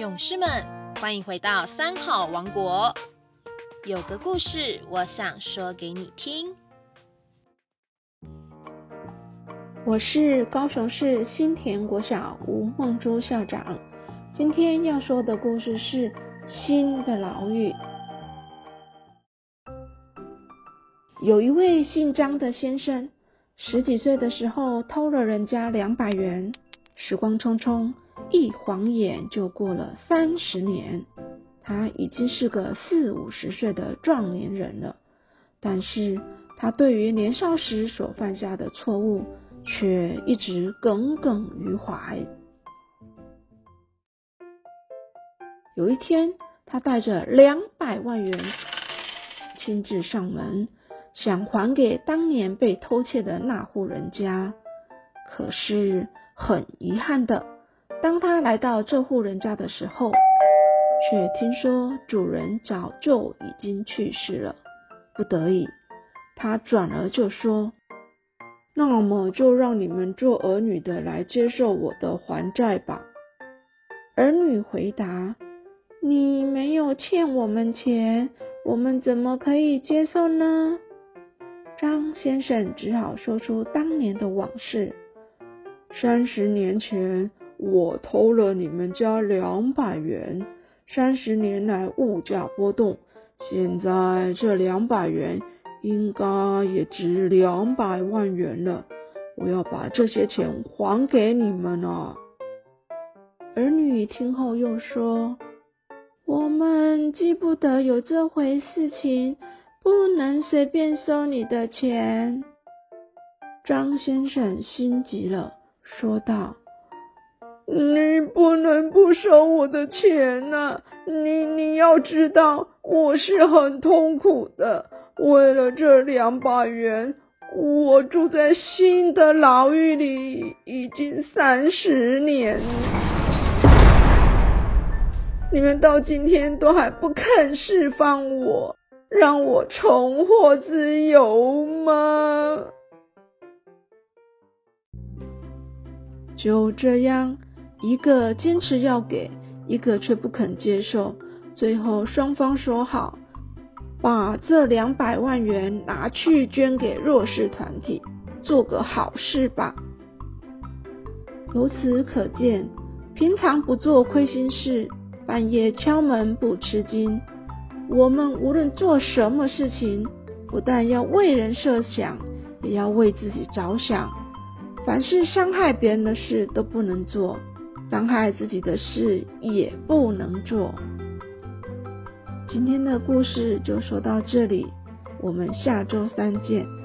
勇士们，欢迎回到三好王国。有个故事，我想说给你听。我是高雄市新田国小吴梦珠校长。今天要说的故事是《新的牢狱》。有一位姓张的先生，十几岁的时候偷了人家两百元。时光匆匆。一晃眼就过了三十年，他已经是个四五十岁的壮年人了。但是他对于年少时所犯下的错误，却一直耿耿于怀。有一天，他带着两百万元亲自上门，想还给当年被偷窃的那户人家。可是很遗憾的。当他来到这户人家的时候，却听说主人早就已经去世了。不得已，他转而就说：“那么就让你们做儿女的来接受我的还债吧。”儿女回答：“你没有欠我们钱，我们怎么可以接受呢？”张先生只好说出当年的往事：三十年前。我偷了你们家两百元，三十年来物价波动，现在这两百元应该也值两百万元了。我要把这些钱还给你们啊！儿女听后又说：“我们记不得有这回事情，不能随便收你的钱。”张先生心急了，说道。你不能不收我的钱呐！你你要知道，我是很痛苦的。为了这两百元，我住在新的牢狱里已经三十年。你们到今天都还不肯释放我，让我重获自由吗？就这样。一个坚持要给，一个却不肯接受。最后双方说好，把这两百万元拿去捐给弱势团体，做个好事吧。由此可见，平常不做亏心事，半夜敲门不吃惊。我们无论做什么事情，不但要为人设想，也要为自己着想。凡是伤害别人的事，都不能做。伤害自己的事也不能做。今天的故事就说到这里，我们下周三见。